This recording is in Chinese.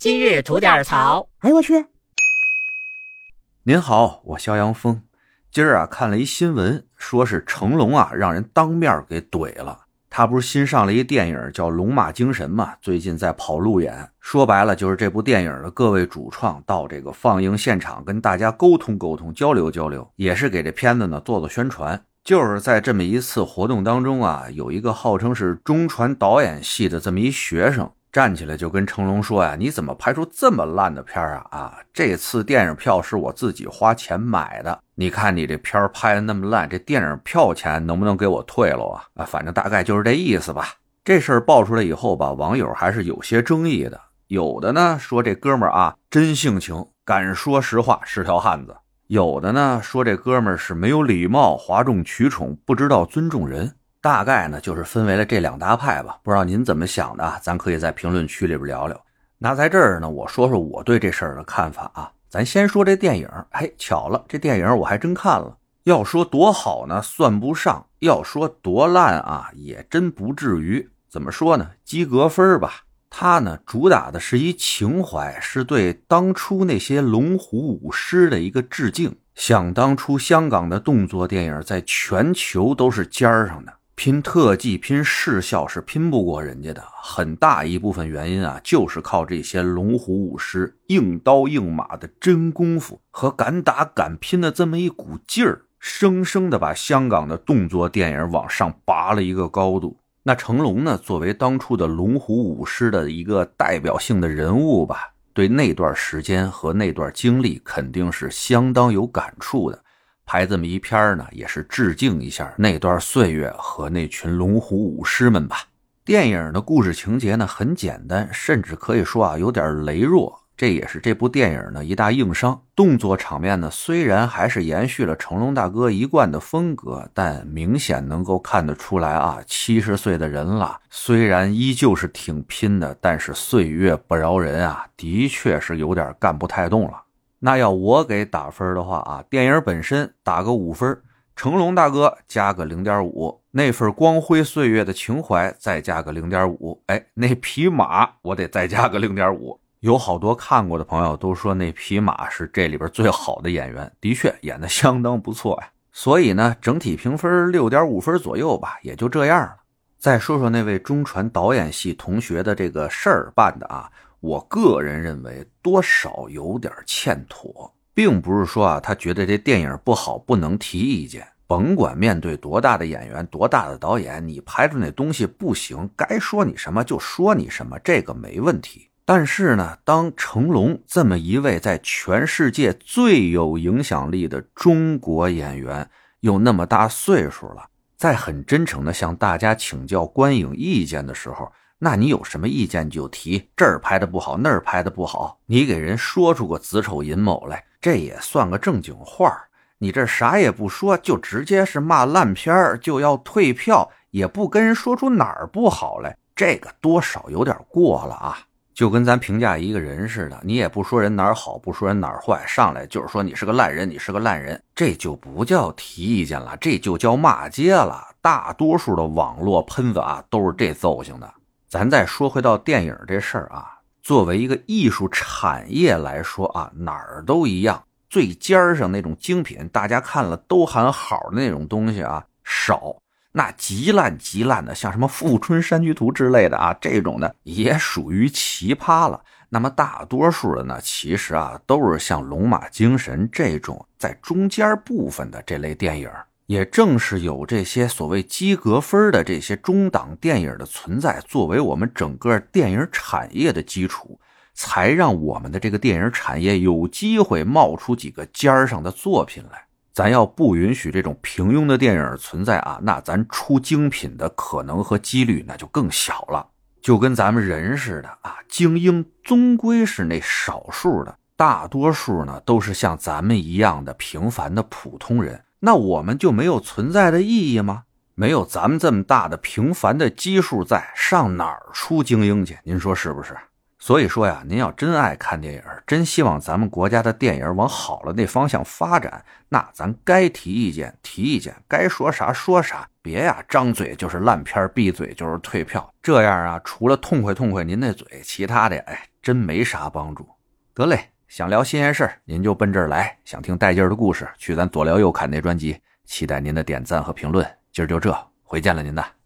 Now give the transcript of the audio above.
今日吐点槽。哎呦我去！您好，我肖阳峰。今儿啊看了一新闻，说是成龙啊让人当面给怼了。他不是新上了一电影叫《龙马精神》嘛？最近在跑路演。说白了就是这部电影的各位主创到这个放映现场跟大家沟通沟通、交流交流，也是给这片子呢做做宣传。就是在这么一次活动当中啊，有一个号称是中传导演系的这么一学生。站起来就跟成龙说呀：“你怎么拍出这么烂的片啊？啊，这次电影票是我自己花钱买的。你看你这片拍的那么烂，这电影票钱能不能给我退了啊？啊，反正大概就是这意思吧。这事儿爆出来以后吧，网友还是有些争议的。有的呢说这哥们儿啊真性情，敢说实话，是条汉子；有的呢说这哥们儿是没有礼貌，哗众取宠，不知道尊重人。”大概呢，就是分为了这两大派吧。不知道您怎么想的，咱可以在评论区里边聊聊。那在这儿呢，我说说我对这事儿的看法啊。咱先说这电影，嘿，巧了，这电影我还真看了。要说多好呢，算不上；要说多烂啊，也真不至于。怎么说呢？及格分吧。它呢，主打的是一情怀，是对当初那些龙虎舞狮的一个致敬。想当初，香港的动作电影在全球都是尖儿上的。拼特技、拼视效是拼不过人家的，很大一部分原因啊，就是靠这些龙虎舞狮硬刀硬马的真功夫和敢打敢拼的这么一股劲儿，生生的把香港的动作电影往上拔了一个高度。那成龙呢，作为当初的龙虎舞狮的一个代表性的人物吧，对那段时间和那段经历肯定是相当有感触的。拍这么一篇呢，也是致敬一下那段岁月和那群龙虎舞狮们吧。电影的故事情节呢很简单，甚至可以说啊有点羸弱，这也是这部电影的一大硬伤。动作场面呢虽然还是延续了成龙大哥一贯的风格，但明显能够看得出来啊，七十岁的人了，虽然依旧是挺拼的，但是岁月不饶人啊，的确是有点干不太动了。那要我给打分的话啊，电影本身打个五分，成龙大哥加个零点五，那份光辉岁月的情怀再加个零点五，哎，那匹马我得再加个零点五。有好多看过的朋友都说那匹马是这里边最好的演员，的确演的相当不错呀。所以呢，整体评分六点五分左右吧，也就这样了。再说说那位中传导演系同学的这个事儿办的啊。我个人认为多少有点欠妥，并不是说啊，他觉得这电影不好不能提意见。甭管面对多大的演员、多大的导演，你拍出那东西不行，该说你什么就说你什么，这个没问题。但是呢，当成龙这么一位在全世界最有影响力的中国演员，又那么大岁数了，在很真诚的向大家请教观影意见的时候。那你有什么意见就提，这儿拍的不好，那儿拍的不好，你给人说出个子丑寅卯来，这也算个正经话你这啥也不说，就直接是骂烂片儿，就要退票，也不跟人说出哪儿不好来，这个多少有点过了啊！就跟咱评价一个人似的，你也不说人哪儿好，不说人哪儿坏，上来就是说你是个烂人，你是个烂人，这就不叫提意见了，这就叫骂街了。大多数的网络喷子啊，都是这揍性的。咱再说回到电影这事儿啊，作为一个艺术产业来说啊，哪儿都一样，最尖儿上那种精品，大家看了都喊好的那种东西啊少，那极烂极烂的，像什么《富春山居图》之类的啊，这种的也属于奇葩了。那么大多数的呢，其实啊，都是像《龙马精神》这种在中间部分的这类电影。也正是有这些所谓及格分的这些中档电影的存在，作为我们整个电影产业的基础，才让我们的这个电影产业有机会冒出几个尖上的作品来。咱要不允许这种平庸的电影存在啊，那咱出精品的可能和几率那就更小了。就跟咱们人似的啊，精英终归是那少数的，大多数呢都是像咱们一样的平凡的普通人。那我们就没有存在的意义吗？没有咱们这么大的平凡的基数在，上哪儿出精英去？您说是不是？所以说呀，您要真爱看电影，真希望咱们国家的电影往好了那方向发展，那咱该提意见提意见，该说啥说啥，别呀张嘴就是烂片，闭嘴就是退票，这样啊，除了痛快痛快您那嘴，其他的哎真没啥帮助。得嘞，想聊新鲜事儿，您就奔这儿来；想听带劲儿的故事，去咱左聊右侃那专辑。期待您的点赞和评论。今儿就这，回见了您的。